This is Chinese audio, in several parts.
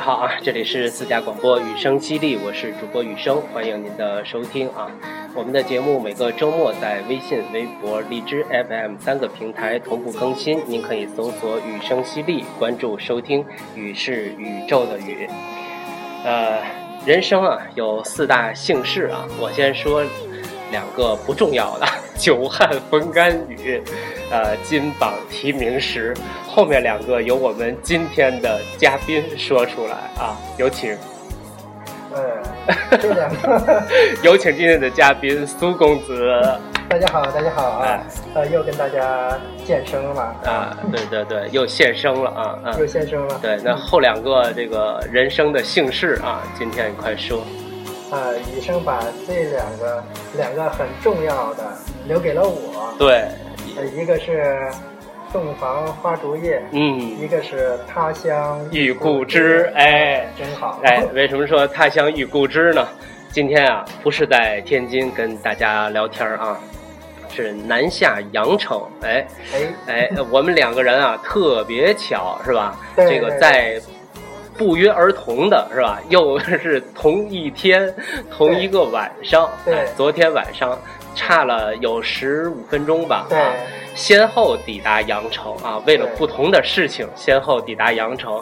好啊，这里是四家广播雨声犀利，我是主播雨声，欢迎您的收听啊。我们的节目每个周末在微信、微博、荔枝 FM 三个平台同步更新，您可以搜索“雨声犀利”，关注收听。雨是宇宙的雨。呃，人生啊有四大幸事啊，我先说两个不重要的：久旱逢甘雨，呃，金榜题名时。后面两个由我们今天的嘉宾说出来啊，有请。嗯，这两个，有请今天的嘉宾苏公子。大家好，大家好啊，呃，又跟大家见生了啊，对对对，又现身了啊，又现身了。对，那后两个这个人生的姓氏啊，今天你快说。啊，医生把这两个两个很重要的留给了我。对，一个是。洞房花烛夜，嗯，一个是他乡遇故知，哎，真好，哎，为什么说他乡遇故知呢？今天啊，不是在天津跟大家聊天啊，是南下阳城，哎，哎，哎，我们两个人啊，特别巧，是吧？这个在不约而同的是吧？又是同一天，同一个晚上，对，昨天晚上差了有十五分钟吧，对。先后抵达阳城啊，为了不同的事情，先后抵达阳城。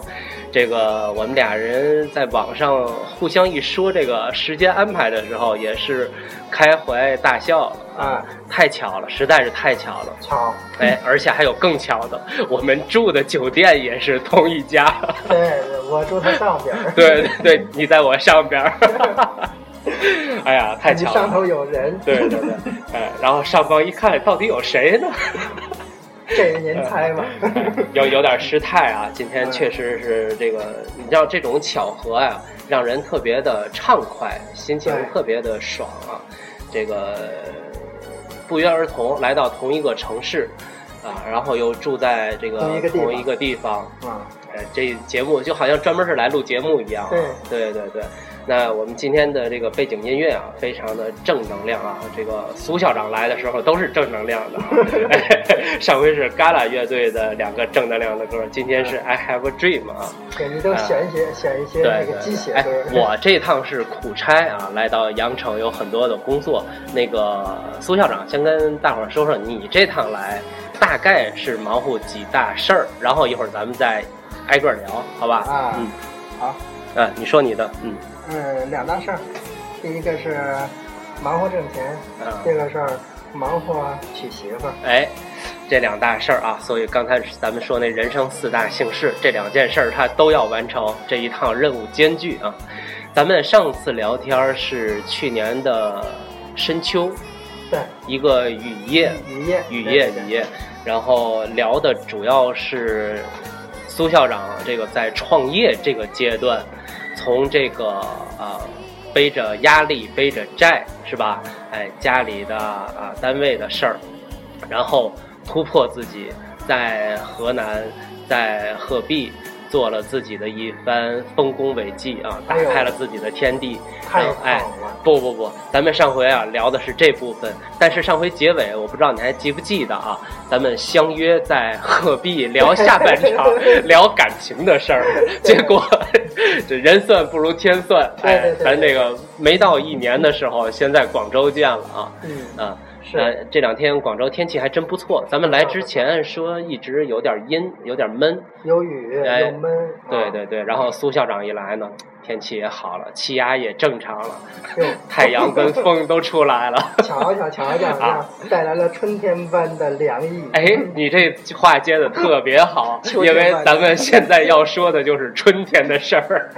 这个我们俩人在网上互相一说这个时间安排的时候，也是开怀大笑啊！太巧了，实在是太巧了。巧，哎，而且还有更巧的，我们住的酒店也是同一家。对，我住在上边。对对对，你在我上边。哎呀，太巧了！上头有人。对对对，哎，然后上方一看，到底有谁呢？这个您猜吧。有有点失态啊，今天确实是这个，你知道这种巧合呀，让人特别的畅快，心情特别的爽啊。这个不约而同来到同一个城市啊，然后又住在这个同一个地方啊，哎，这节目就好像专门是来录节目一样。对对对对。那我们今天的这个背景音乐啊，非常的正能量啊！这个苏校长来的时候都是正能量的。上回是 Gala 乐队的两个正能量的歌，今天是 I Have a Dream 啊。对，你都选一些，选一些那个鸡血歌。我这趟是苦差啊，来到羊城有很多的工作。那个苏校长先跟大伙儿说说，你这趟来大概是忙活几大事儿，然后一会儿咱们再挨个聊，好吧？啊，嗯，好。嗯，你说你的，嗯。嗯，两大事儿，第一个是忙活挣钱，第二个事儿忙活娶媳妇儿。哎，这两大事儿啊，所以刚才咱们说那人生四大幸事，这两件事儿他都要完成，这一趟任务艰巨啊。咱们上次聊天是去年的深秋，对，一个雨夜，雨夜，雨夜，雨夜，然后聊的主要是苏校长这个在创业这个阶段。从这个呃，背着压力，背着债，是吧？哎，家里的啊，单位的事儿，然后突破自己，在河南，在鹤壁。做了自己的一番丰功伟绩啊，打开了自己的天地。哎，不不不，咱们上回啊聊的是这部分，但是上回结尾我不知道你还记不记得啊？咱们相约在鹤壁聊下半场，聊感情的事儿，结果这 人算不如天算。哎，咱这个没到一年的时候，先在广州见了啊。嗯啊。呃，这两天广州天气还真不错。咱们来之前说一直有点阴，有点闷，有雨，有闷。对对对，然后苏校长一来呢。天气也好了，气压也正常了，太阳跟风都出来了。瞧瞧瞧瞧 啊，带来了春天般的凉意。哎，你这话接的特别好，因为咱们现在要说的就是春天的事儿。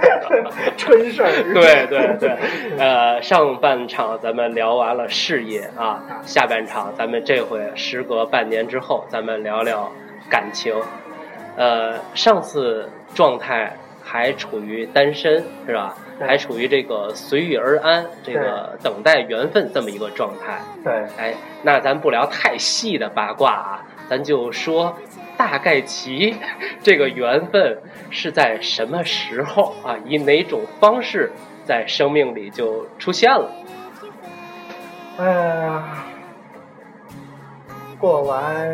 春事儿。对对对，呃，上半场咱们聊完了事业啊，下半场咱们这回时隔半年之后，咱们聊聊感情。呃，上次状态。还处于单身是吧？还处于这个随遇而安，这个等待缘分这么一个状态。对，哎，那咱不聊太细的八卦啊，咱就说大概其这个缘分是在什么时候啊？以哪种方式在生命里就出现了？哎呀，过完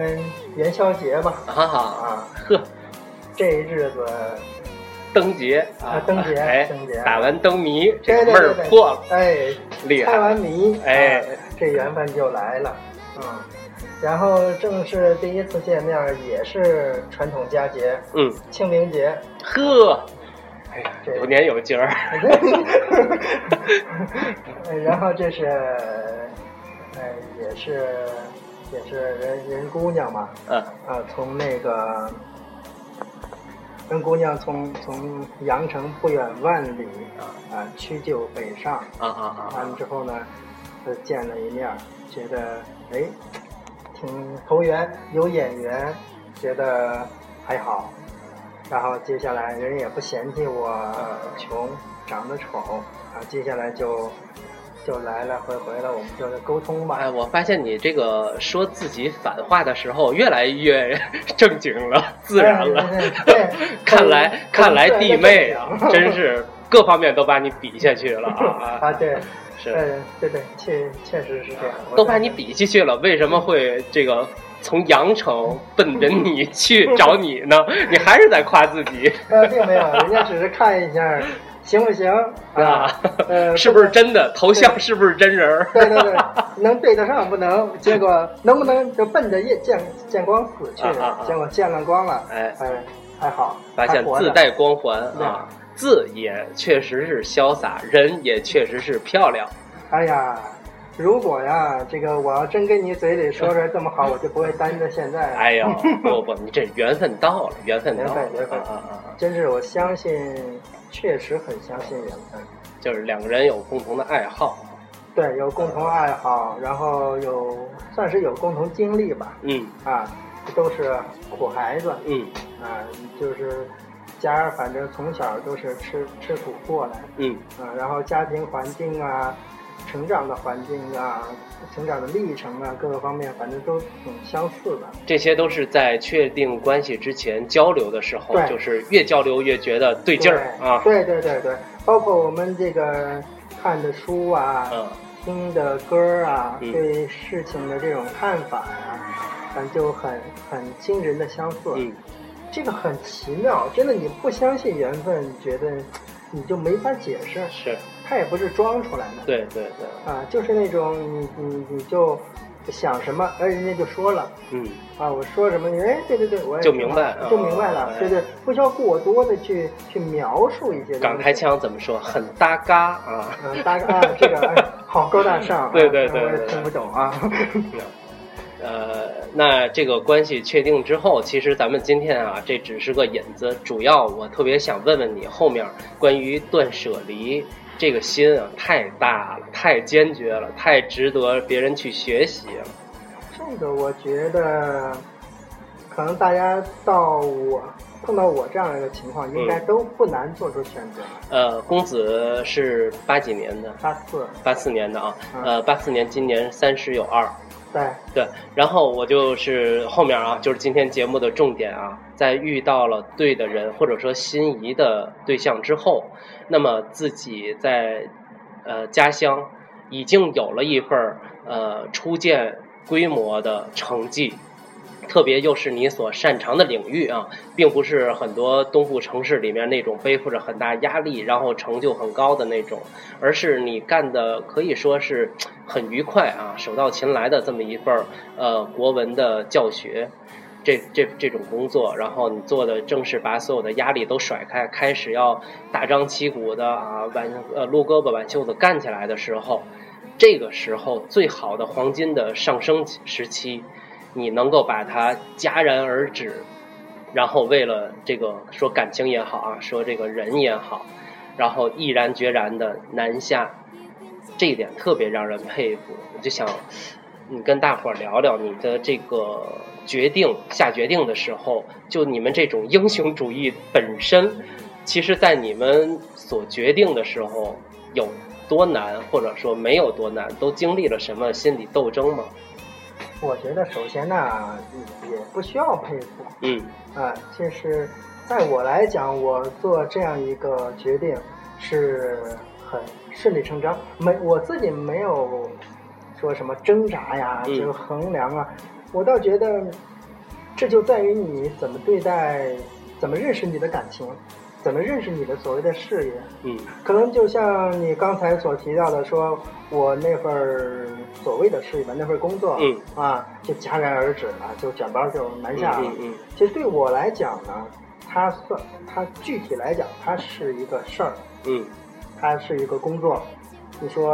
元宵节吧。哈哈啊，呵，这日子。灯节啊，灯节，哎，灯节，打完灯谜，这个闷儿破了，哎，厉害，猜完谜，哎，这缘分就来了，嗯，然后正是第一次见面，也是传统佳节，嗯，清明节，呵，哎呀，有年有节儿，然后这是，哎，也是。也是人人姑娘嘛，嗯，啊，从那个人姑娘从从阳城不远万里啊屈就北上啊啊啊，完了之后呢，就见了一面，觉得哎挺投缘，有眼缘，觉得还好，然后接下来人也不嫌弃我穷，长得丑啊，接下来就。就来来回回的，我们就是沟通吧。哎，我发现你这个说自己反话的时候越来越正经了，自然了。对，看来看来弟妹啊，真是各方面都把你比下去了啊！啊，对，是，对对，确确实是这样。都把你比下去了，为什么会这个从阳城奔着你去找你呢？你还是在夸自己？呃，并没有，人家只是看一下。行不行啊？呃，是不是真的头像？是不是真人？对对对，能对得上不能？结果能不能就奔着见见见光死去？结果见了光了，哎哎，还好，发现自带光环啊，字也确实是潇洒，人也确实是漂亮。哎呀，如果呀，这个我要真跟你嘴里说出来这么好，我就不会单着现在。哎呦，不不，你这缘分到了，缘分 到了，缘分啊啊啊！真是我相信。确实很相信缘分，就是两个人有共同的爱好，对，有共同爱好，然后有算是有共同经历吧，嗯，啊，都是苦孩子，嗯，啊，就是家反正从小都是吃吃苦过来，嗯，啊，然后家庭环境啊，成长的环境啊。成长的历程啊，各个方面反正都挺相似的。这些都是在确定关系之前交流的时候，就是越交流越觉得对劲儿啊。对对对对，包括我们这个看的书啊，听的歌啊，对事情的这种看法呀，反正就很很惊人的相似。嗯，这个很奇妙，真的，你不相信缘分，觉得你就没法解释。是。他也不是装出来的，对对对，啊，就是那种你你你就想什么，哎，人家就说了，嗯，啊，我说什么，哎，对对对，我也就明白，就明白了，对对，不需要过多的去去描述一些。港台腔怎么说？很搭嘎啊，嗯，搭嘎，这个好高大上，对对对，我也听不懂啊。呃，那这个关系确定之后，其实咱们今天啊，这只是个引子，主要我特别想问问你，后面关于断舍离。这个心啊，太大了，太坚决了，太值得别人去学习了。这个我觉得，可能大家到我碰到我这样一个情况，应该都不难做出选择。呃，公子是八几年的？八四。八四年的啊，呃，八四年，今年三十有二。对对，然后我就是后面啊，就是今天节目的重点啊，在遇到了对的人或者说心仪的对象之后，那么自己在呃家乡已经有了一份呃初见规模的成绩。特别又是你所擅长的领域啊，并不是很多东部城市里面那种背负着很大压力，然后成就很高的那种，而是你干的可以说是很愉快啊，手到擒来的这么一份儿呃国文的教学，这这这种工作，然后你做的正是把所有的压力都甩开，开始要大张旗鼓的啊挽呃撸胳膊挽袖子干起来的时候，这个时候最好的黄金的上升时期。你能够把它戛然而止，然后为了这个说感情也好啊，说这个人也好，然后毅然决然的南下，这一点特别让人佩服。我就想，你跟大伙聊聊你的这个决定，下决定的时候，就你们这种英雄主义本身，其实在你们所决定的时候有多难，或者说没有多难，都经历了什么心理斗争吗？我觉得首先呢，也不需要佩服。嗯。啊，就是在我来讲，我做这样一个决定是很顺理成章，没我自己没有说什么挣扎呀，就衡量啊。我倒觉得，这就在于你怎么对待，怎么认识你的感情。怎么认识你的所谓的事业？嗯可能就像你刚才所提到的，说我那份所谓的事业吧，那份工作，嗯啊，就戛然而止了，就卷包就南下了。嗯嗯其实对我来讲呢，它算它具体来讲，它是一个事儿，嗯它是一个工作。你说，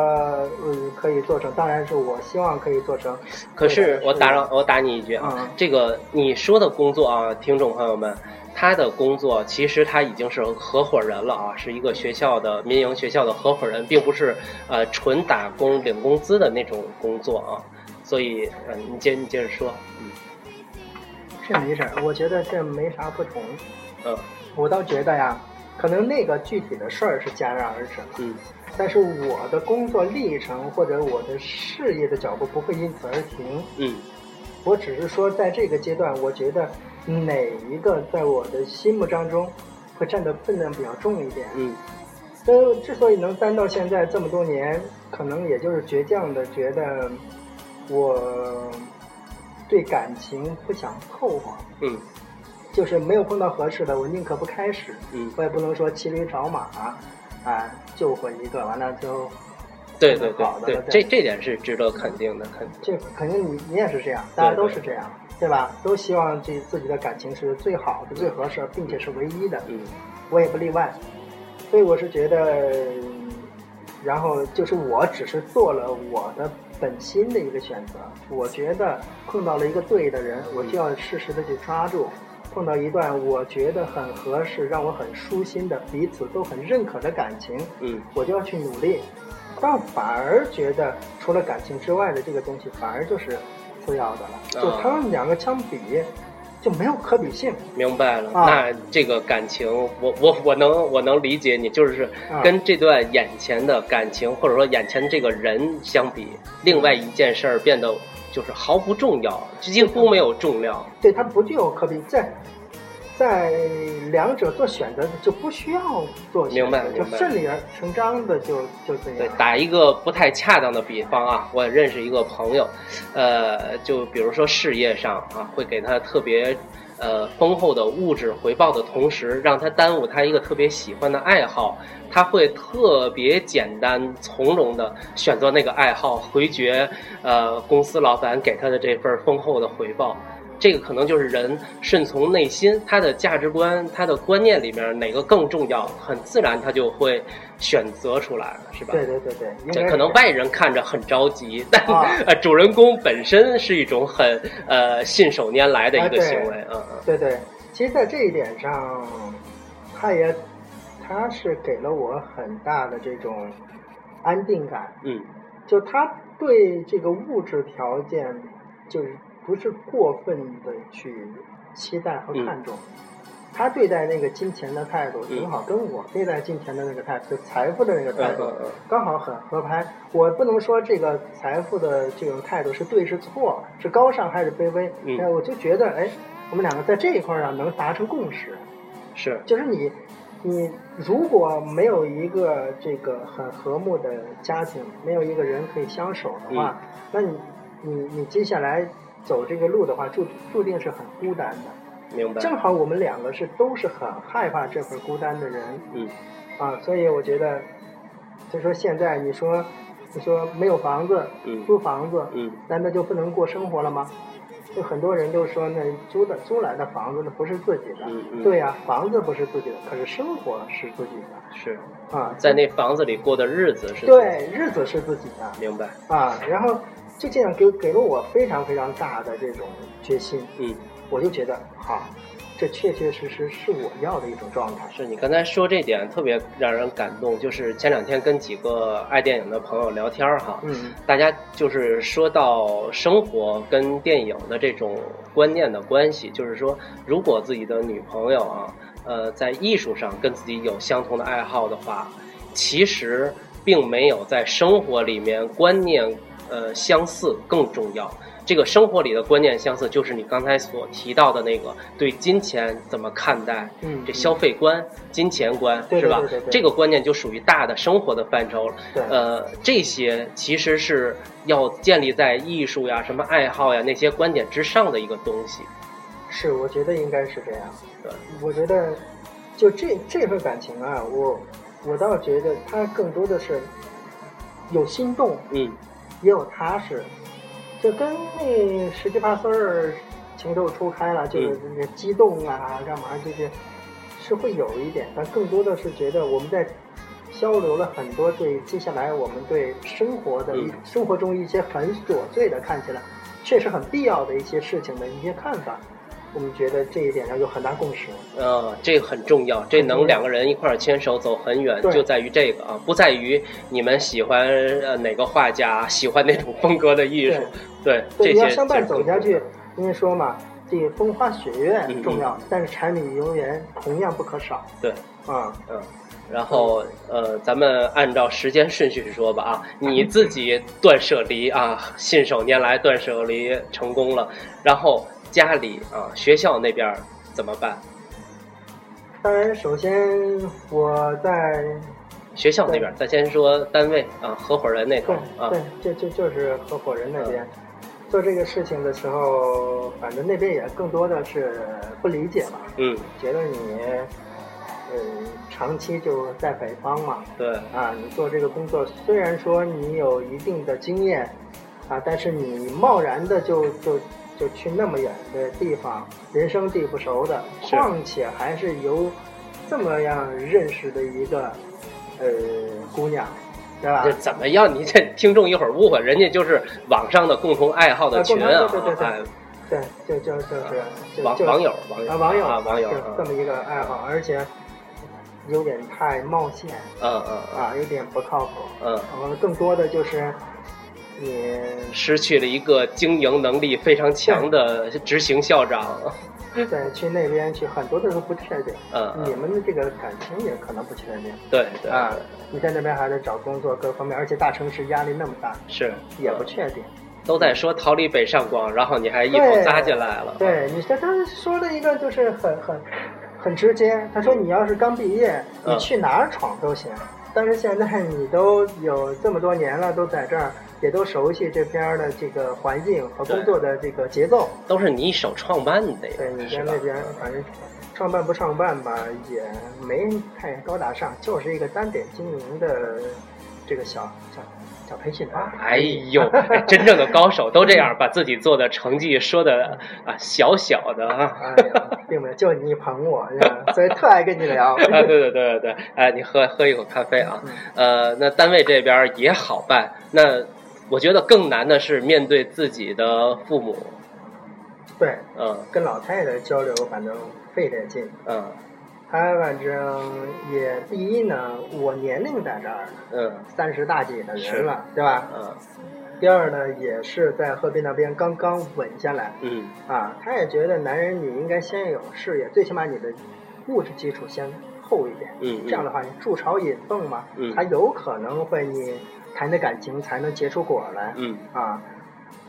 嗯，可以做成，当然是我希望可以做成。可是我打扰，我打你一句啊，嗯这个你说的工作啊，听众朋友们，他的工作其实他已经是合伙人了啊，是一个学校的民营学校的合伙人，并不是呃纯打工领工资的那种工作啊。所以，嗯、你接你接着说，嗯这没事儿，我觉得这没啥不同。嗯我倒觉得呀，可能那个具体的事儿是戛然而止了，嗯。但是我的工作历程或者我的事业的脚步不会因此而停。嗯。我只是说，在这个阶段，我觉得哪一个在我的心目当中会占的分量比较重一点。嗯。所以之所以能担到现在这么多年，可能也就是倔强的觉得我对感情不想凑合，嗯就是没有碰到合适的，我宁可不开始。嗯，我也不能说骑驴找马，啊，救活一个，完了就对对对这这点是值得肯定的，肯定。这肯定你你也是这样，大家都是这样，对吧？都希望这自己的感情是最好的、最合适，并且是唯一的，嗯我也不例外。所以我是觉得，然后就是我只是做了我的本心的一个选择。我觉得碰到了一个对的人，我就要适时的去抓住。碰到一段我觉得很合适、让我很舒心的、彼此都很认可的感情，嗯我就要去努力。但反而觉得除了感情之外的这个东西，反而就是次要的了。就他们两个相比，就没有可比性。明白了，啊那这个感情，我我我能我能理解你，就是啊跟这段眼前的感情，或者说眼前这个人相比，另外一件事儿变得就是毫不重要，几乎没有重量。对它不具有可比，在在两者做选择就不需要做选择，明白就明白顺理成章的就就这对，。打一个不太恰当的比方啊，我认识一个朋友，呃，就比如说事业上啊，会给他特别呃丰厚的物质回报的同时，让他耽误他一个特别喜欢的爱好，他会特别简单从容的选择那个爱好，回绝呃公司老板给他的这份丰厚的回报。这个可能就是人顺从内心，他的价值观、他的观念里面哪个更重要，很自然他就会选择出来了，是吧？对对对对，这可能外人看着很着急，但、啊呃主人公本身是一种很呃信手拈来的一个行为，嗯嗯对对，其实，在这一点上，他也他是给了我很大的这种安定感。嗯就他对这个物质条件，就是不是过分的去期待和看重。他对待那个金钱的态度，嗯正好跟我对待金钱的那个态度，就财富的那个态度刚好很合拍。我不能说这个财富的这种态度是对是错，是高尚还是卑微，嗯哎，我就觉得，哎，我们两个在这一块儿上能达成共识。是就是你，你如果没有一个这个很和睦的家庭，没有一个人可以相守的话，嗯那你你你接下来走这个路的话，注注定是很孤单的。明白，正好我们两个是都是很害怕这份孤单的人嗯啊，所以我觉得，就说现在你说你说没有房子，嗯租房子，嗯难道就不能过生活了吗？就很多人都说，那租的租来的房子那不是自己的。嗯嗯对呀、房子不是自己的，可是生活是自己的是啊。在那房子里过的日子是对，日子是自己的明白，啊。然后就这样给给了我非常非常大的这种决心，嗯。我就觉得好，这确确实实是我要的一种状态。是你刚才说这点特别让人感动，就是前两天跟几个爱电影的朋友聊天儿哈，嗯大家就是说到生活跟电影的这种观念的关系，就是说，如果自己的女朋友啊，呃，在艺术上跟自己有相同的爱好的话，其实并没有在生活里面观念呃相似更重要。这个生活里的观念相似，就是你刚才所提到的那个对金钱怎么看待，嗯，这消费观、金钱观对是吧对对对对？这个观念就属于大的生活的范畴了。对呃，这些其实是要建立在艺术呀、什么爱好呀那些观点之上的一个东西。是，我觉得应该是这样。对，我觉得就这这份感情啊，我我倒觉得他更多的是有心动，嗯也有踏实，就跟那十七八岁儿情窦初开了，就是这个激动啊，干嘛这些是会有一点，但更多的是觉得我们在交流了很多对接下来我们对生活的一、嗯。生活中一些很琐碎的看起来确实很必要的一些事情的一些看法，我们觉得这一点上有很大共识。呃，这个很重要，这能两个人一块儿牵手走很远，就在于这个啊，不在于你们喜欢呃哪个画家，喜欢哪种风格的艺术，对对，这些你要相伴走下去，因为说嘛，这风花雪月嗯重要，但是柴米油盐同样不可少对，啊。嗯。然后，呃，咱们按照时间顺序说吧啊，你自己断舍离啊，信手拈来断舍离成功了，然后家里啊，学校那边怎么办？当然，首先我在学校那边儿，咱先说单位啊，合伙人那头对啊，对，就就就是合伙人那边、做这个事情的时候，反正那边也更多的是不理解吧，嗯，觉得你呃长期就在北方嘛，对，啊，你做这个工作虽然说你有一定的经验啊，但是你贸然的就就就去那么远的地方，人生地不熟的，况且还是由这么样认识的一个呃姑娘，对吧这？怎么样？你这听众一会儿误会，人家就是网上的共同爱好的群啊，对对对对哎对，就就就是就就网网友网友啊网友啊网友这么一个爱好，而且有点太冒险嗯嗯嗯啊，有点不靠谱。嗯，呃，更多的就是你失去了一个经营能力非常强的执行校长，对去那边去，很多的都不确定。嗯嗯，你们的这个感情也可能不确定。对对。啊，你在那边还得找工作，各方面，而且大城市压力那么大，是。也不嗯确定。都在说逃离北上广，然后你还一头扎进来了，对，你这他说了一个就是很很很直接，他说你要是刚毕业，嗯。你去哪儿闯都行。但是现在你都有这么多年了，都在这儿，也都熟悉这边的这个环境和工作的这个节奏。都是你一手创办的呀，对，你在那边反正创办不创办吧，也没太高大上，就是一个单点经营的这个小小小培训班。哎呦，哎真正的高手都这样，把自己做的成绩说的啊小小的啊。哎呀，并没有，就你捧我，所以特爱跟你聊。啊，对对对对对，哎，你喝喝一口咖啡啊。呃，那单位这边也好办，那我觉得更难的是面对自己的父母。对，嗯跟老太太交流，反正费点劲。嗯她反正也第一呢，我年龄在这儿，嗯三十大几的人了，对吧？嗯第二呢，也是在鹤壁那边刚刚稳下来嗯啊，她也觉得男人你应该先有事业，最起码你的物质基础先厚一点。嗯，这样的话，你筑巢引凤嘛，嗯它有可能会你谈的感情才能结出果来。嗯啊，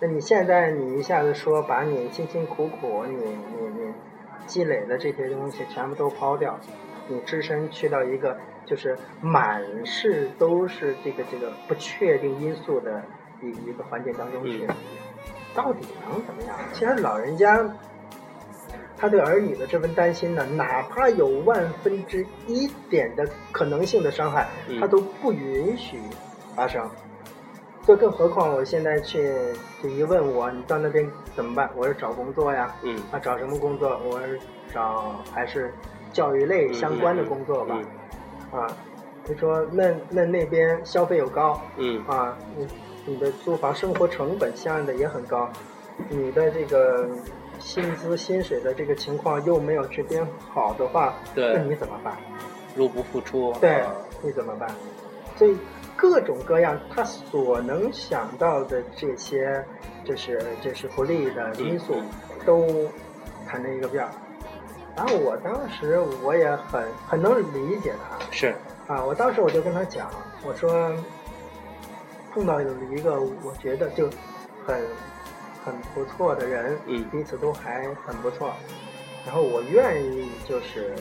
那你现在你一下子说把你辛辛苦苦你你你积累的这些东西全部都抛掉，你只身去到一个就是满是都是这个这个不确定因素的一一个环境当中去，嗯到底能怎么样？其实老人家。他对儿女的这份担心呢，哪怕有万分之一点的可能性的伤害，嗯他都不允许发生。就更何况我现在去，就一问我你到那边怎么办？我是找工作呀，嗯啊找什么工作？我是找还是教育类相关的工作吧。啊，他说那那那边消费又高嗯啊，你你的租房生活成本相应的也很高，你的这个薪资薪水的这个情况又没有这边好的话，对那你怎么办？入不敷出。对啊，你怎么办？所以各种各样他所能想到的这些，就是就是不利的因素嗯，都谈了一个遍儿。然后我当时我也很很能理解他。是。啊，我当时我就跟他讲，我说碰到有一个我觉得就很很不错的人，嗯。彼此都还很不错，然后我愿意就是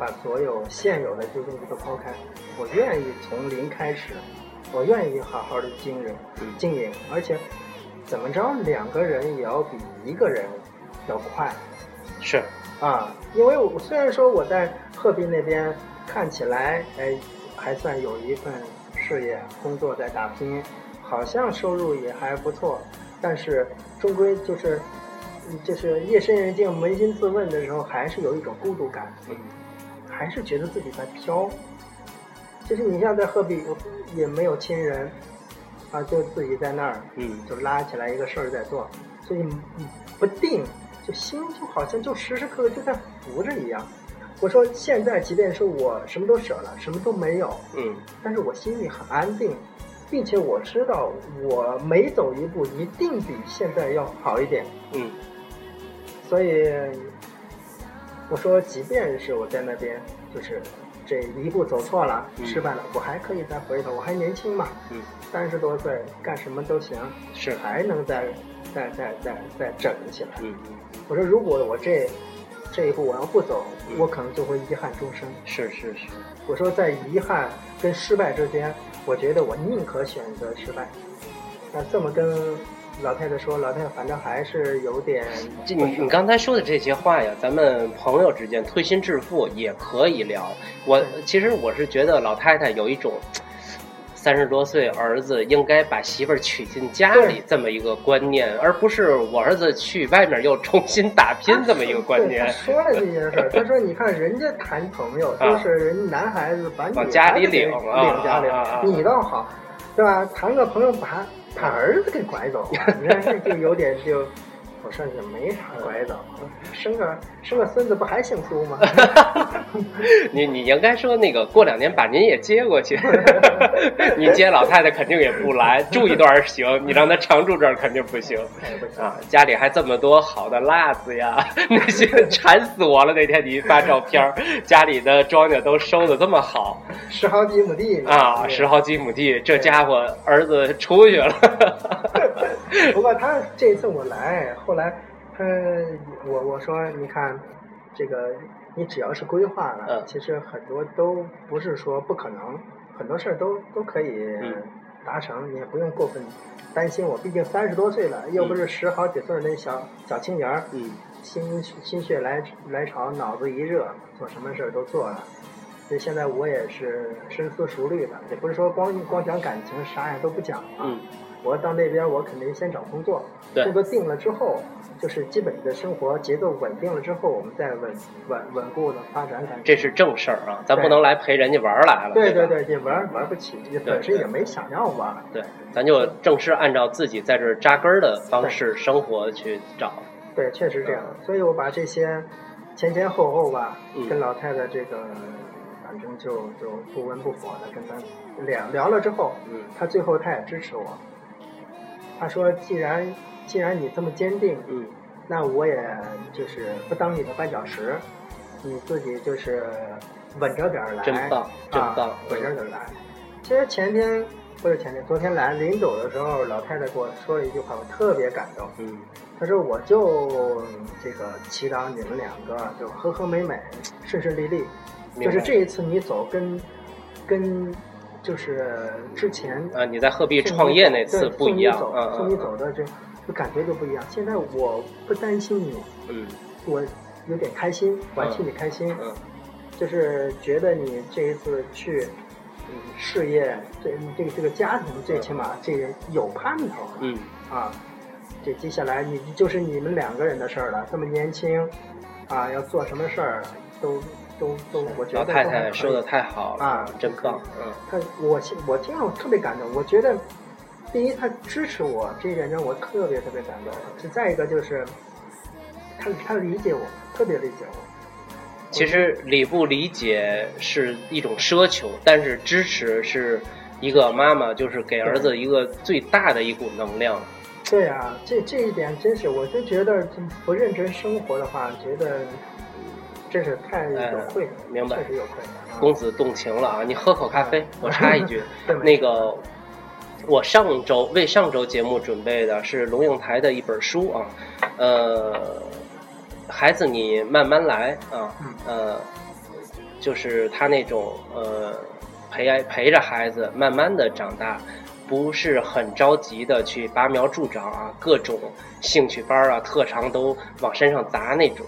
把所有现有的这些东西都抛开，我愿意从零开始，我愿意好好的经营嗯。经营，而且怎么着两个人也要比一个人要快是，啊，因为我虽然说我在鹤壁那边看起来，哎，还算有一份事业工作在打拼，好像收入也还不错，但是终归就是，嗯就是夜深人静、扪心自问的时候，还是有一种孤独感，嗯还是觉得自己在飘。就是你像在鹤壁，也没有亲人，啊，就自己在那儿，嗯就拉起来一个事儿在做，所以嗯不定，就心就好像就时时刻刻就在浮着一样。我说现在，即便是我什么都舍了，什么都没有，嗯但是我心里很安定，并且我知道我每走一步一定比现在要好一点。嗯所以我说，即便是我在那边，就是这一步走错了，嗯失败了，我还可以再回头，我还年轻嘛，嗯，三十多岁干什么都行，是，还能再再再再再整起来。嗯我说，如果我这这一步我要不走，嗯我可能就会遗憾终生。是是是，我说，在遗憾跟失败之间，我觉得我宁可选择失败。那这么跟老太太说，老太太反正还是有点这你你刚才说的这些话呀，咱们朋友之间推心置腹也可以聊。我其实我是觉得老太太有一种三十多岁儿子应该把媳妇儿娶进家里这么一个观念，而不是我儿子去外面又重新打拼这么一个观念。说了这件事儿，他说：“你看人家谈朋友 啊都是人男孩子把你往家里领啊领家里啊啊啊，你倒好，对吧？谈个朋友把把儿子给拐走，人家就有点就。”我说也没啥拐走，生个生个孙子不还姓苏吗？你你应该说那个过两年把您也接过去，你接老太太肯定也不来，住一段行，你让她常住这儿肯定不行。哎不行啊，家里还这么多好的辣子呀，那些 馋死我了。那天你一发照片，家里的庄稼都收的这么好十好几亩地啊，十。好几亩地，这家伙儿子出去了。不过他这次我来，后来他我我说你看，这个你只要是规划了，嗯其实很多都不是说不可能，很多事儿都都可以嗯达成，你也不用过分担心我，毕竟三十多岁了，又不是十好几岁那小小青年儿，嗯心心血来来潮，脑子一热，做什么事儿都做了。所以现在我也是深思熟虑的，也不是说光光讲感情，啥也都不讲啊。嗯我到那边，我肯定先找工作，对工作定了之后，就是基本的生活节奏稳定了之后，我们再稳稳稳固的发展。这是正事儿啊，咱不能来陪人家玩儿来了。对吧对对对，也玩玩不起，你本身也没想要玩。对，咱就正式按照自己在这扎根儿的方式生活去找。对，确实这样。所以我把这些前前后后吧，嗯跟老太太这个，反正就就不温不火的跟她聊聊了之后，嗯她最后她也支持我。她说：“既然既然你这么坚定，嗯那我也就是不当你的绊脚石，你自己就是稳着点儿来，真棒真棒啊、稳着点儿来。其实前天不是前天，昨天来临走的时候，老太太给我说了一句话，我特别感动。嗯她说：“我就这个祈祷你们两个就和和美美，顺顺利利。就是这一次你走跟跟就是之前呃，你在鹤壁创业那次不一样。送你走嗯送你嗯走的这就感觉就不一样。现在我不担心你，嗯我有点开心，我还替你开心，嗯就是觉得你这一次去。”嗯，事业这这个这个家庭，最起码这人有盼头。嗯啊，这接下来你就是你们两个人的事儿了。这么年轻，啊，要做什么事儿都都都，我觉得老太太说的太好了啊真棒。嗯他我听我听了我特别感动，我觉得第一他支持我这一点让我特别特别感动。再一个就是他他理解我，特别理解我。其实理不理解是一种奢求，但是支持是一个妈妈就是给儿子一个最大的一股能量。对啊，这这一点真是，我就觉得不认真生活的话，觉得真是太有愧了，明白确实有愧了。啊公子动情了啊！你喝口咖啡，我插一句，那个我上周为上周节目准备的是龙应台的一本书啊，呃，孩子你慢慢来啊，呃，就是他那种呃陪陪着孩子慢慢的长大。不是很着急的去拔苗助长啊，各种兴趣班啊、特长都往身上砸那种。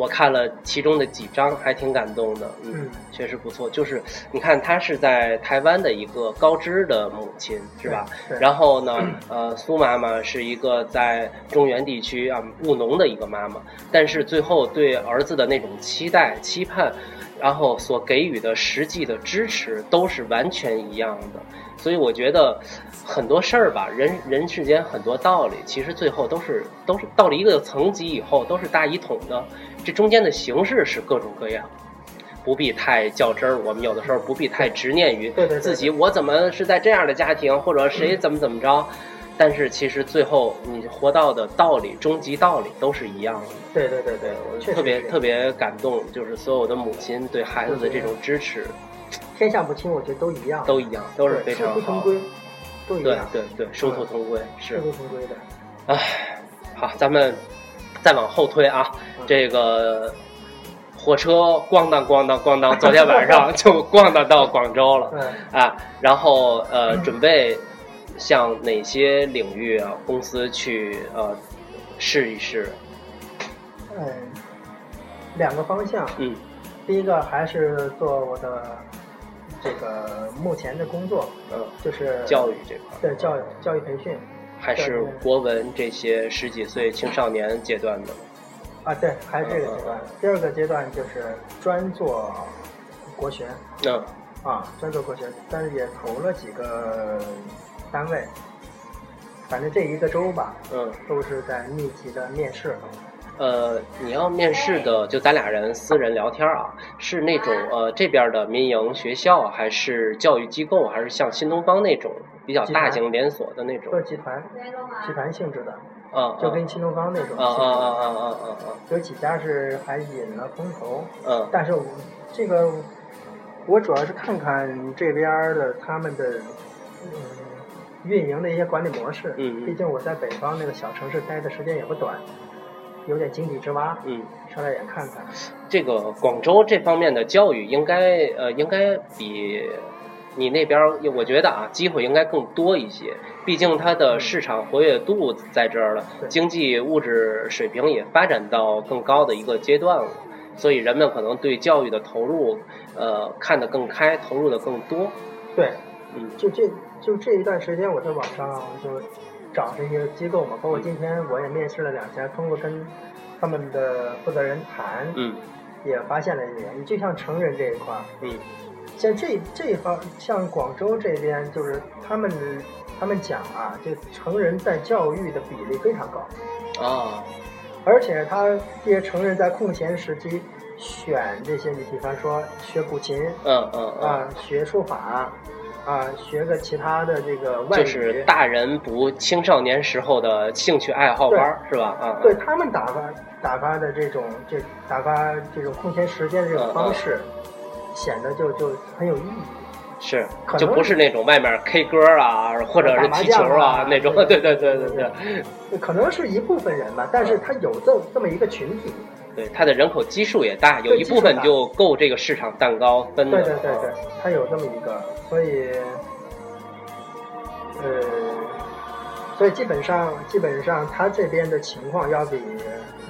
我看了其中的几章，还挺感动的。嗯，嗯确实不错。就是你看，她是在台湾的一个高知的母亲，是吧？然后呢，呃，苏妈妈是一个在中原地区啊务农的一个妈妈，但是最后对儿子的那种期待、期盼，然后所给予的实际的支持，都是完全一样的。所以我觉得很多事儿吧，人人世间很多道理，其实最后都是都是到了一个层级以后，都是大一统的。这中间的形式是各种各样，不必太较真儿。我们有的时候不必太执念于对对对自己，我怎么是在这样的家庭，或者谁怎么怎么着。但是其实最后你活到的道理，终极道理都是一样的。对对对对，我特别特别感动，就是所有的母亲对孩子的这种支持天下母亲，我觉得都一样，都一样，都是非常好。殊途同归，都一对样，对对，殊途同归是殊。途同归的。唉，好，咱们再往后推啊，嗯。这个火车咣当咣当咣当，昨天晚上 就咣当到广州了嗯，啊，然后呃，准备向哪些领域啊公司去呃试一试？嗯，两个方向，嗯。第一个还是做我的这个目前的工作，嗯，就是教育这块对教育教育培训还是国文这些十几岁青少年阶段的？啊，对，还是这个阶段。第二个阶段就是专做国学嗯啊，专做国学，但是也投了几个单位，反正这一个周吧，嗯。都是在密集的面试。呃，你要面试的，就咱俩人私人聊天啊，是那种呃这边的民营学校，还是教育机构，还是像新东方那种比较大型连锁的那种都？是集团集团性质的，啊就跟新东方那种啊啊啊啊啊啊啊！有几家是还引了风投，嗯但是我这个我主要是看看这边的他们的嗯运营的一些管理模式。嗯嗯毕竟我在北方那个小城市待的时间也不短，有点井底之蛙，嗯，上来也看看。这个广州这方面的教育应该呃应该比你那边儿，我觉得啊机会应该更多一些，毕竟它的市场活跃度在这儿了，对经济物质水平也发展到更高的一个阶段了。所以人们可能对教育的投入，呃，看得更开，投入的更多。对，嗯就这就这一段时间，我在网上就找这些机构嘛，包括今天我也面试了两家，通过跟他们的负责人谈，嗯。也发现了一点，你就像成人这一块儿，嗯。像这这一方，像广州这边，就是他们他们讲啊，就成人在教育的比例非常高，啊。而且他这些成人在空闲时期选这些，你比方说学古琴嗯嗯嗯，啊，学书法啊，学个其他的这个外语，就是大人补青少年时候的兴趣爱好班是吧？啊，对他们打发打发的这种这打发这种空闲时间的这种方式，显得就就很有意义。是可，能就不是那种外面 K 歌啊，或者是踢球将啊那种。对对对对对，可能是一部分人吧，但是他有这这么一个群体。对它的人口基数也大，有一部分就够这个市场蛋糕分的。对对对对，他有这么一个，所以，呃，所以基本上基本上它这边的情况要比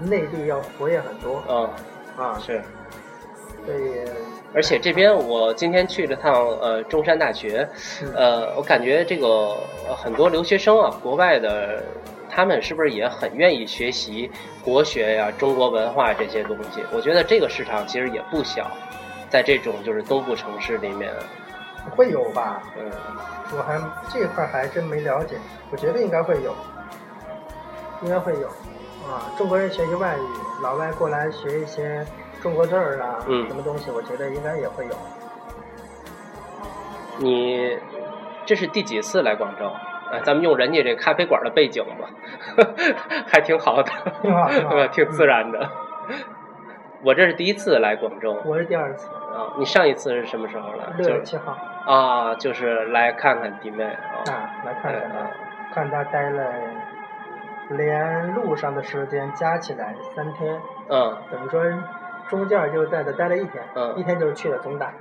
内地要活跃很多嗯，啊，是。所以而且这边我今天去了趟呃中山大学，嗯呃，我感觉这个呃很多留学生啊，国外的，他们是不是也很愿意学习国学呀、中国文化这些东西？我觉得这个市场其实也不小，在这种就是东部城市里面，会有吧？嗯我还这一块还真没了解，我觉得应该会有，应该会有啊。中国人学习外语，老外过来学一些中国字儿啊，嗯什么东西，我觉得应该也会有。你这是第几次来广州？啊，咱们用人家这咖啡馆的背景吧，还挺好的，挺好 挺好？挺自然的。我这是第一次来广州我是第二次，啊，你上一次是什么时候来？就是六月七号啊，就是来看看弟妹啊。啊，来看看啊，看他待了，连路上的时间加起来三天，嗯等于说中间就在这待了一天，嗯一天就是去了总打，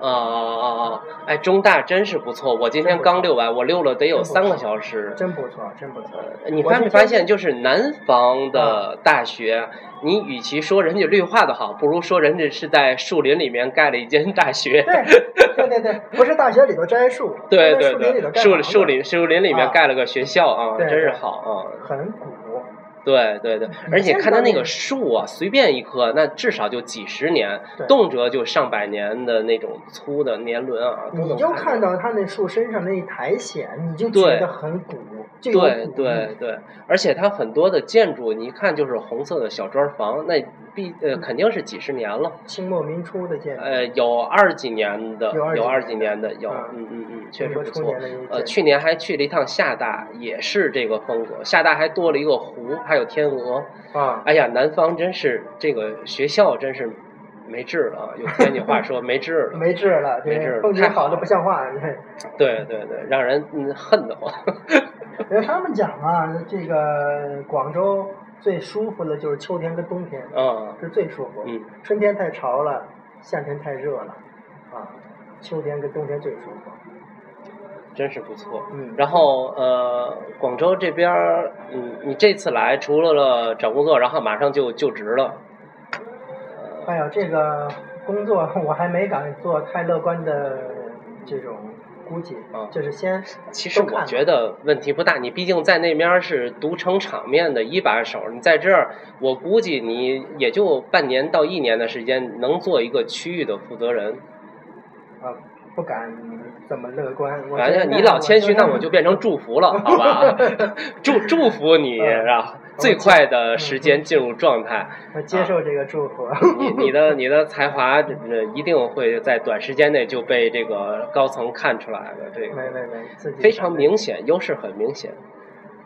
啊啊啊！哎，中大真是不错，我今天刚溜完，我溜了得有三个小时。真不错，真不错。你发没发现，就是南方的大学，你与其说人家绿化的好，不如说人家是在树林里面盖了一间大学。对对对对，不是大学里头栽树，对对对，树树林树林里面盖了个学校啊，真是好啊。很古。对对对，而且看它那个树啊，随便一棵，那至少就几十年，动辄就上百年的那种粗的年轮啊。你就看到它那树身上那一苔藓，你就觉得很古。对对对，而且它很多的建筑，你一看就是红色的小砖房，那必呃肯定是几十年了。清末民初的建筑。呃，有二十几年的，有二十几年的，有，嗯嗯嗯，确实不错。呃，去年还去了一趟厦大，也是这个风格。厦大还多了一个湖，还有天鹅。啊。哎呀，南方真是这个学校真是没治了，用 天津话说没治了。没治了，没治了，太好的不像话。对对对，让人恨得慌。因 为他们讲啊，这个广州最舒服的就是秋天跟冬天，嗯，是最舒服。嗯，春天太潮了，夏天太热了，啊，秋天跟冬天最舒服。真是不错。嗯。然后呃，广州这边儿，嗯，你这次来除了了找工作，然后马上就就职了。哎呀，这个工作我还没敢做太乐观的这种。估计啊，就是先。其实我觉得问题不大，你毕竟在那边是独撑场面的一把手，你在这儿，我估计你也就半年到一年的时间，能做一个区域的负责人。啊，不敢这么乐观。反正你老谦虚，那我就变成祝福了，好吧？祝祝福你然后？最快的时间进入状态，我接受这个祝福。你你的你的才华，一定会在短时间内就被这个高层看出来的。这个没没没，非常明显，优势很明显。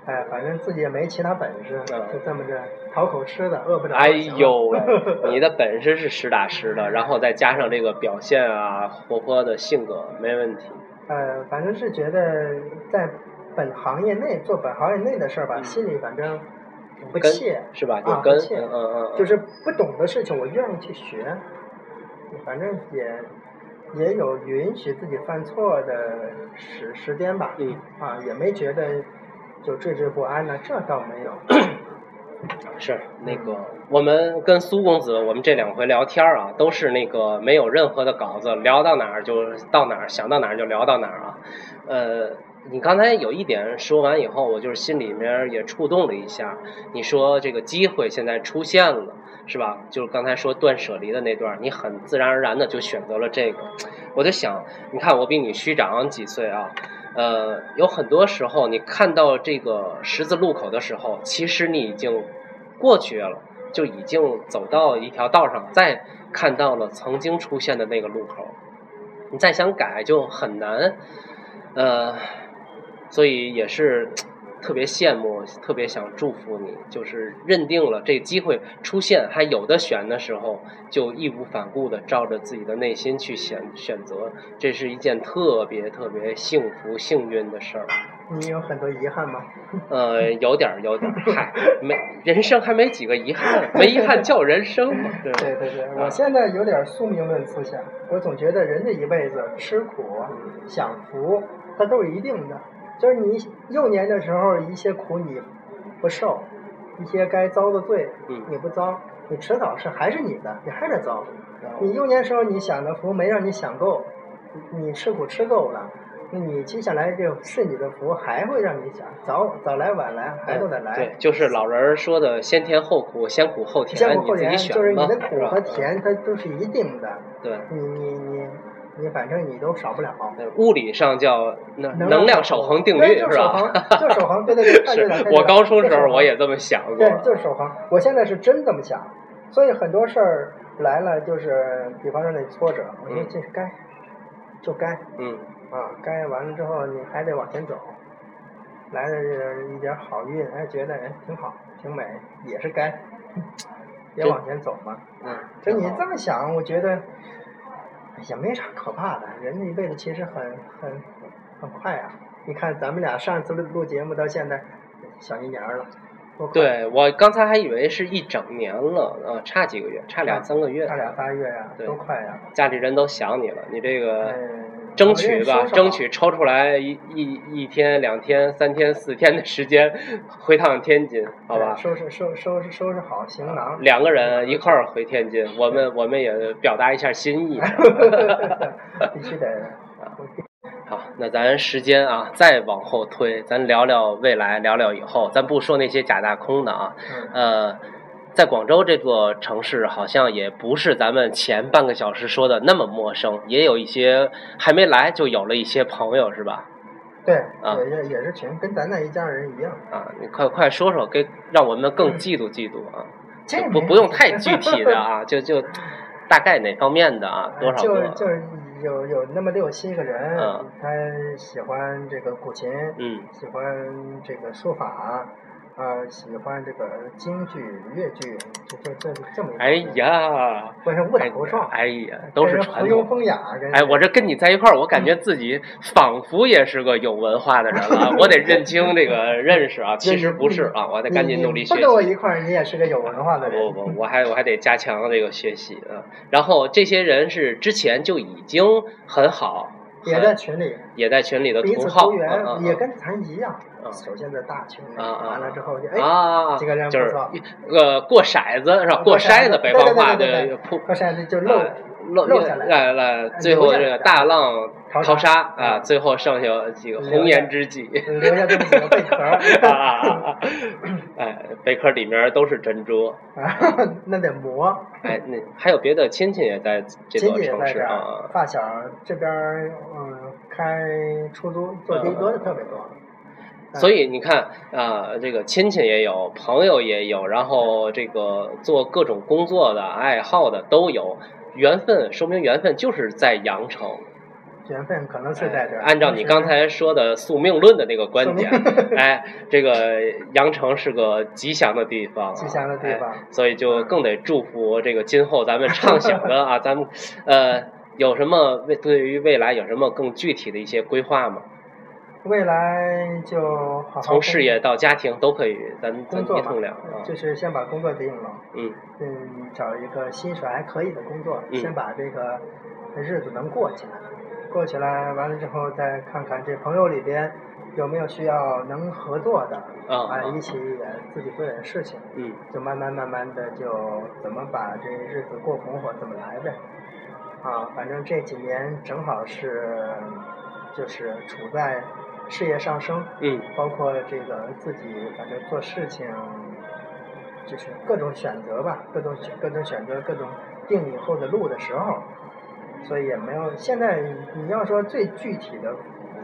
哎，反正自己也没其他本事，就这么着讨口吃的，饿不着。哎呦喂，你的本事是实打实的，然后再加上这个表现啊，活泼的性格，没问题。呃，反正是觉得在本行业内做本行业内的事儿吧，心里反正。不怯是吧？啊，不怯，嗯嗯，就是不懂的事情，我愿意去学，反正也也有允许自己犯错的时时间吧。嗯，啊，也没觉得就惴惴不安呢，这倒没有。是那个，我们跟苏公子，我们这两回聊天啊，都是那个没有任何的稿子，聊到哪儿就到哪儿，想到哪儿就聊到哪儿啊，呃。你刚才有一点说完以后，我就是心里面也触动了一下。你说这个机会现在出现了，是吧？就是刚才说断舍离的那段，你很自然而然的就选择了这个。我就想，你看我比你虚长几岁啊，呃，有很多时候你看到这个十字路口的时候，其实你已经过去了，就已经走到一条道上，再看到了曾经出现的那个路口，你再想改就很难，呃。所以也是特别羡慕，特别想祝福你，就是认定了这机会出现还有的选的时候，就义无反顾的照着自己的内心去选选择，这是一件特别特别幸福幸运的事儿。你有很多遗憾吗？呃，有点儿，有点儿。嗨，没人生还没几个遗憾，没遗憾叫人生嘛。对对对，我现在有点宿命论思想，我总觉得人这一辈子吃苦享福，它都是一定的。就是你幼年的时候，一些苦你不受，一些该遭的罪你不遭，你迟早是还是你的，你还得遭。你幼年时候你享的福没让你享够，你吃苦吃够了，那你接下来就是你的福还会让你享，早早来晚来还都得来。对，就是老人说的先甜后苦，先苦后甜，先苦后甜就是你的苦和甜，它都是一定的。对，你你你。你反正你都少不了，物理上叫能能量守恒定律是吧？就守恒，对对对，是我高中时候我也这么想过。对，就是守恒。我现在是真这么想，所以很多事儿来了，就是比方说那挫折，我觉得这是该，就该。嗯。啊，该完了之后你还得往前走，来了一点好运，哎，觉得哎挺好，挺美，也是该，也往前走嘛。嗯。就你这么想，我觉得。也没啥可怕的，人这一辈子其实很很很快啊！你看咱们俩上次录录节目到现在小一年了，对我刚才还以为是一整年了，呃，差几个月，差两三个月，差俩仨月呀，啊多快呀！家里人都想你了，你这个嗯争取吧，争取抽出来一一一天、两天、三天、四天的时间回趟天津，好吧？收拾收收拾收拾好行囊，两个人一块儿回天津，我们我们也表达一下心意。必须得。好，那咱时间啊再往后推，咱聊聊未来，聊聊以后，咱不说那些假大空的啊。嗯，呃，在广州这座城市，好像也不是咱们前半个小时说的那么陌生，也有一些还没来就有了一些朋友，是吧？对，啊也也也是群，跟咱那一家人一样。啊，你快快说说，给让我们更嫉妒嫉妒啊！这不不用太具体的啊，就就大概哪方面的啊，多少个？就是就是有有那么六七个人，嗯他喜欢这个古琴，嗯喜欢这个书法，呃，喜欢这个京剧、越剧，就就这这么一个哎呀，不是误打误撞，哎呀，都是传统。风雅，跟哎，我这跟你在一块儿，我感觉自己仿佛也是个有文化的人了。我得认清这个认识啊，其实不是啊，我得赶紧努力学习跟我。一块儿，你也是个有文化的人。不不，我还我还得加强这个学习啊。然后这些人是之前就已经很好，也在群里，也在群里的彼同好，此投缘嗯嗯，也跟咱一样。嗯。首先在大群里，完了之后就哎，啊，这个人不就是错呃过骰子是吧？过过筛子，北方话的过筛子就就漏啊漏漏下来来了，最后这个大浪淘淘沙啊，嗯最后剩下几个红颜知己。留下这么几个贝壳儿啊啊啊啊！哎，贝壳里面都是珍珠。啊，那得磨。哎，那还有别的亲戚也在这亲座城市啊，。发小这边儿嗯开出租做的哥的特别多。所以你看啊、这个亲戚也有，朋友也有，然后这个做各种工作的、爱好的都有。缘分说明缘分就是在阳城。缘分可能是在这儿。按照你刚才说的宿命论的那个观点，哎，这个阳城是个吉祥的地方啊，吉祥的地方哎所以就更得祝福这个今后咱们畅想的啊，咱们呃有什么未对于未来有什么更具体的一些规划吗？未来就好好从事业到家庭都可以，咱咱工作嘛一通聊啊，就是先把工作定了，嗯。嗯，找一个薪水还可以的工作，嗯。先把这个日子能过起来，过起来完了之后再看看这朋友里边有没有需要能合作的，啊啊，一起也自己做点事情，嗯。就慢慢慢慢的就怎么把这日子过红火怎么来呗，啊，反正这几年正好是就是处在事业上升，嗯。包括这个自己反正做事情，就是各种选择吧，各种选各种选择，各种定以后的路的时候，所以也没有现在你要说最具体的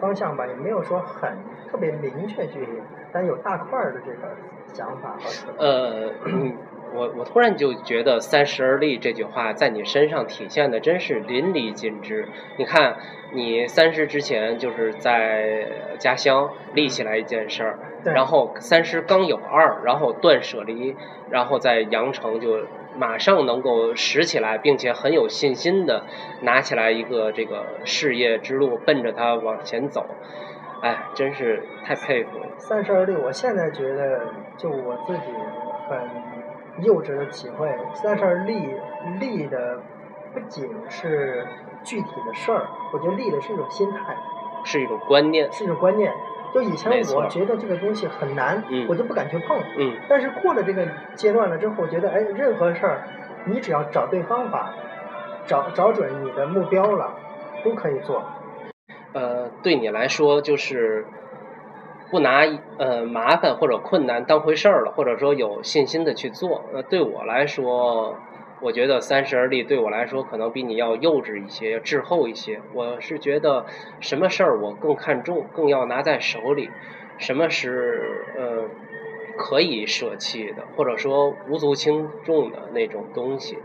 方向吧，也没有说很特别明确具体，但有大块儿的这个想法和呃，嗯 我我突然就觉得“三十而立”这句话在你身上体现的真是淋漓尽致。你看，你三十之前就是在家乡立起来一件事儿，对然后三十刚有二，然后断舍离，然后在阳城就马上能够拾起来，并且很有信心的拿起来一个这个事业之路，奔着它往前走。哎，真是太佩服了。三十而立，我现在觉得就我自己很幼稚的体会，三十而立立的不仅是具体的事儿，我觉得立的是一种心态，是一种观念，是一种观念。就以前我觉得这个东西很难，嗯我就不敢去碰。嗯但是过了这个阶段了之后，我觉得哎，任何事儿，你只要找对方法，找找准你的目标了，都可以做。呃，对你来说就是不拿呃麻烦或者困难当回事儿了，或者说有信心的去做。那，对我来说，我觉得三十而立对我来说可能比你要幼稚一些，要滞后一些。我是觉得什么事儿我更看重，更要拿在手里，什么是呃可以舍弃的，或者说无足轻重的那种东西。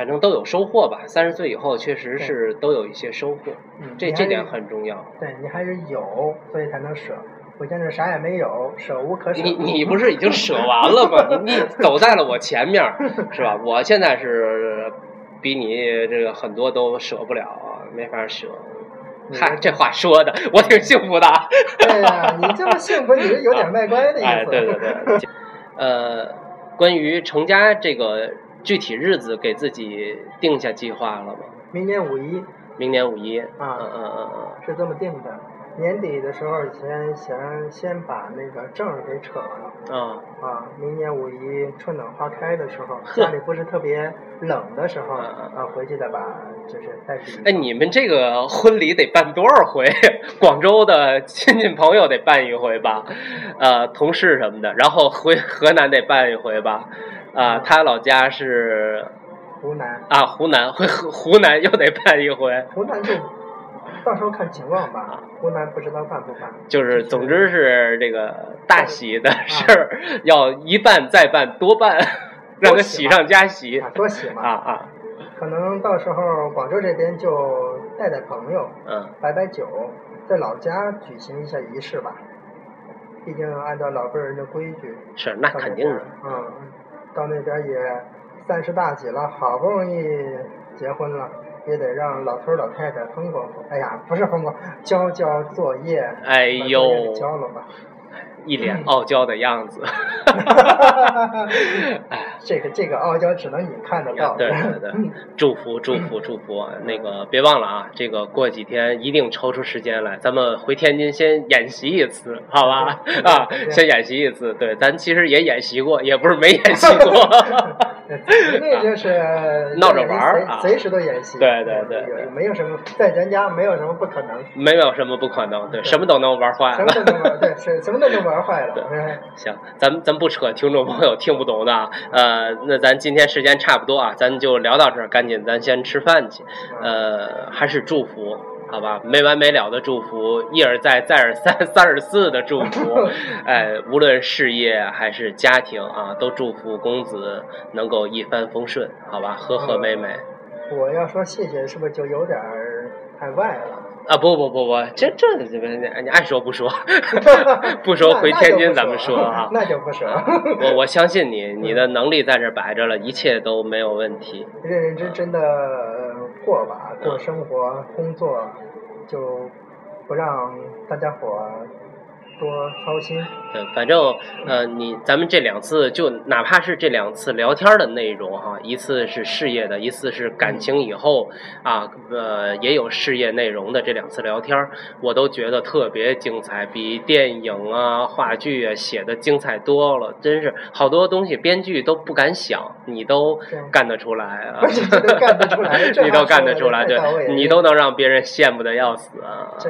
呃，反正都有收获吧。三十岁以后，确实是都有一些收获，嗯，这这点很重要。对你还是有，所以才能舍。我现在啥也没有，舍无可舍。你你不是已经舍完了吗？你 你走在了我前面儿，是吧？我现在是比你这个很多都舍不了，没法舍。嗨，这话说的，我挺幸福的。对呀，你这么幸福，你是有点卖乖的意思。哎，对对对。呃，关于成家这个具体日子，给自己定下计划了吗？明年五一。明年五一。啊，嗯嗯嗯嗯，是这么定的。年底的时候，先先先把那个证给扯了。啊啊！明年五一春暖花开的时候，家里不是特别冷的时候，啊，回去再把就是带去。哎，你们这个婚礼得办多少回？广州的亲戚朋友得办一回吧？呃，同事什么的，然后回河南得办一回吧？啊，他老家是湖南。啊，湖南回湖湖南又得办一回。湖南就。到时候看情况吧，湖南不知道办不办。就是，总之是这个大喜的事儿，要一办再办多办，让他喜上加喜。多喜嘛！啊啊！可能到时候广州这边就带带朋友，嗯，摆摆酒，在老家举行一下仪式吧。毕竟按照老辈人的规矩。是，那肯定的。嗯，到那边也三十大几了，好不容易结婚了。也得让老头老太太风光，哎呀，不是风光，交交作业，哎呦，交了吧。一脸傲娇的样子，哎，这个这个傲娇只能你看得到。对对对，祝福祝福祝福，那个别忘了啊，这个过几天一定抽出时间来，咱们回天津先演习一次，好吧？啊，先演习一次。对，咱其实也演习过，也不是没演习过。那就是 闹着玩儿啊，随时都演戏。对对对，没有什么在咱家没有什么不可能，没有什么不可能，对，什么都能玩坏了。什么都能玩，对，什什么都能玩。玩坏了，行，咱咱不扯听众朋友听不懂的啊，呃，那咱今天时间差不多啊，咱就聊到这儿，赶紧咱先吃饭去，呃，还是祝福，好吧，没完没了的祝福，一而再，再而三，三而四的祝福，哎，无论事业还是家庭啊，都祝福公子能够一帆风顺，好吧，和和美美。我要说谢谢，是不是就有点太外了？啊不不不不，这这这你爱说不说，不说回天津咱们说啊，那就不说。我我相信你，你的能力在这摆着了，一切都没有问题。认认真真的过吧，过生活工作，就不让大家伙。多操心。嗯，反正呃，你咱们这两次就哪怕是这两次聊天的内容哈，一次是事业的，一次是感情以后啊，呃，也有事业内容的这两次聊天，我都觉得特别精彩，比电影啊、话剧啊写的精彩多了。真是好多东西编剧都不敢想，你都干得出来啊！你都干得出来，你都干得出来，对，你都能让别人羡慕的要死啊！这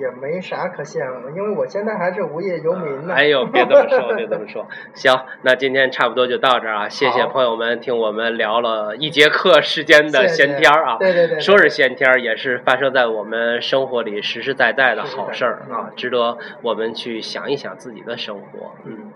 也没啥可羡慕，因为我现在还是无业游民呢。哎呦，别这么说，别这么说。行，那今天差不多就到这儿啊，谢谢朋友们听我们聊了一节课时间的闲天儿啊。对对对。说是闲天儿，也是发生在我们生活里实实在在的好事儿啊，值得我们去想一想自己的生活。嗯。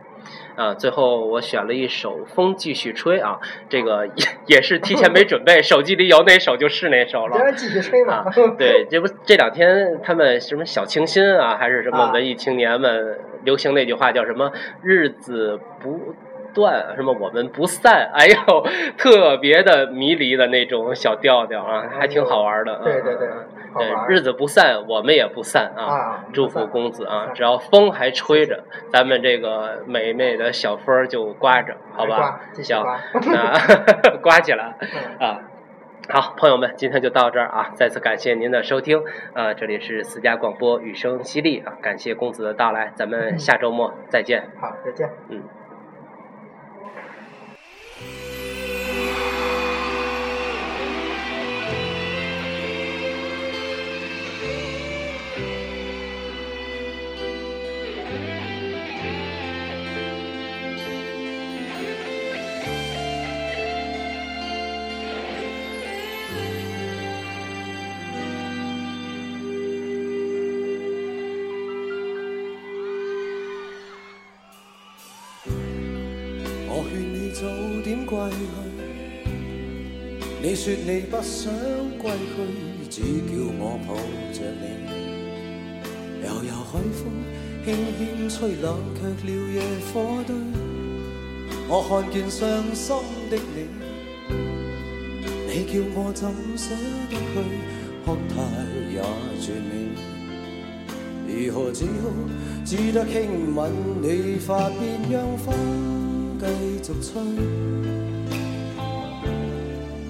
啊，最后我选了一首《风继续吹》啊，这个也 也是提前没准备，手机里有哪首就是哪首了。继续吹嘛。对，这不这两天他们什么小清新啊，还是什么文艺青年们流行那句话叫什么“日子不”。断什么我们不散，哎呦，特别的迷离的那种小调调啊，还挺好玩的。对对对，对日子不散，我们也不散啊！祝福公子啊，只要风还吹着，咱们这个美美的小风就刮着，好吧？行，那 刮起来啊！好，朋友们，今天就到这儿啊！再次感谢您的收听啊！这里是私家广播，雨声淅沥啊！感谢公子的到来，咱们下周末再见。好，再见。嗯。说你不想归去，只叫我抱着你。悠悠海风轻轻吹，冷却了野火堆。我看见伤心的你，你叫我怎舍得去？哭太也绝美。如何只好只得轻吻你发边，让风继续吹，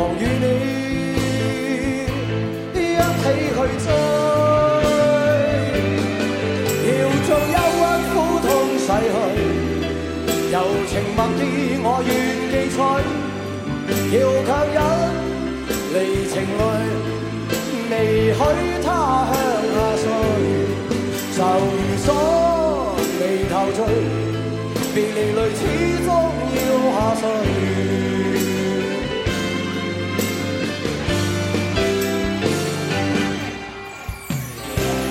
何妨与你一起去追？要将忧郁苦痛洗去，柔情蜜意我愿记取，要强忍。离情泪，未许他向下垂，愁如锁，眉头聚，别离泪始终要下垂。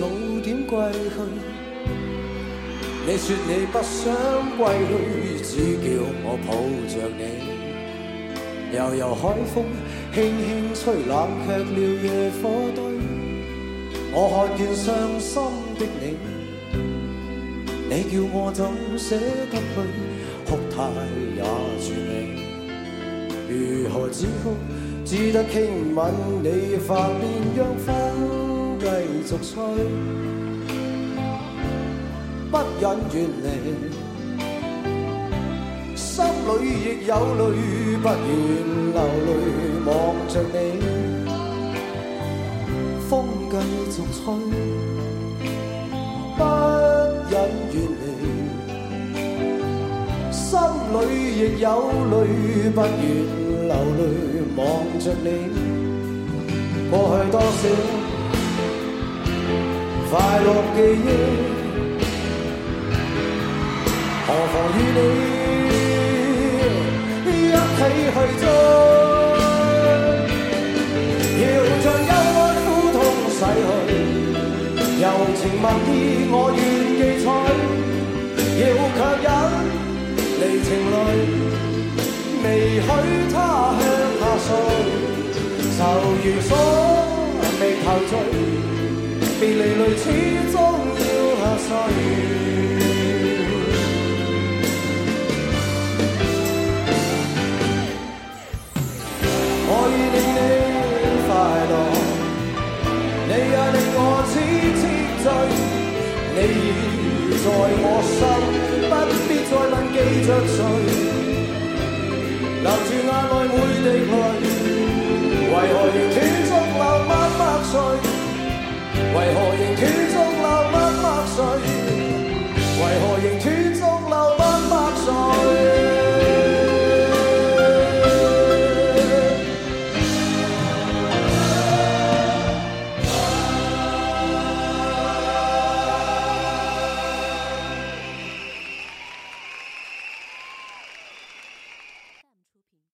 早点归去，你说你不想归去，只叫我抱着你。悠悠海风轻轻吹，冷却了野火堆。我看见伤心的你，你叫我怎舍得去？哭太也绝美，如何止哭？只得轻吻你发边，让风。继续吹，不忍远离，心里亦有泪，不愿流泪望着你。风继续吹，不忍远离，心里亦有泪，不愿流泪望着你。过去多少？快乐记忆，何妨与你一起去追？要将忧郁苦痛洗去，柔情蜜意我愿记取，要强忍离情泪，未许他向下垂，愁如锁，眉头聚。别离泪始终要下垂，我已令你快乐，你也令我痴痴醉，你已在我心，不必再问记着谁，留住眼内每滴泪，为何仍断续流默默碎为何仍断续流默默垂为何仍断续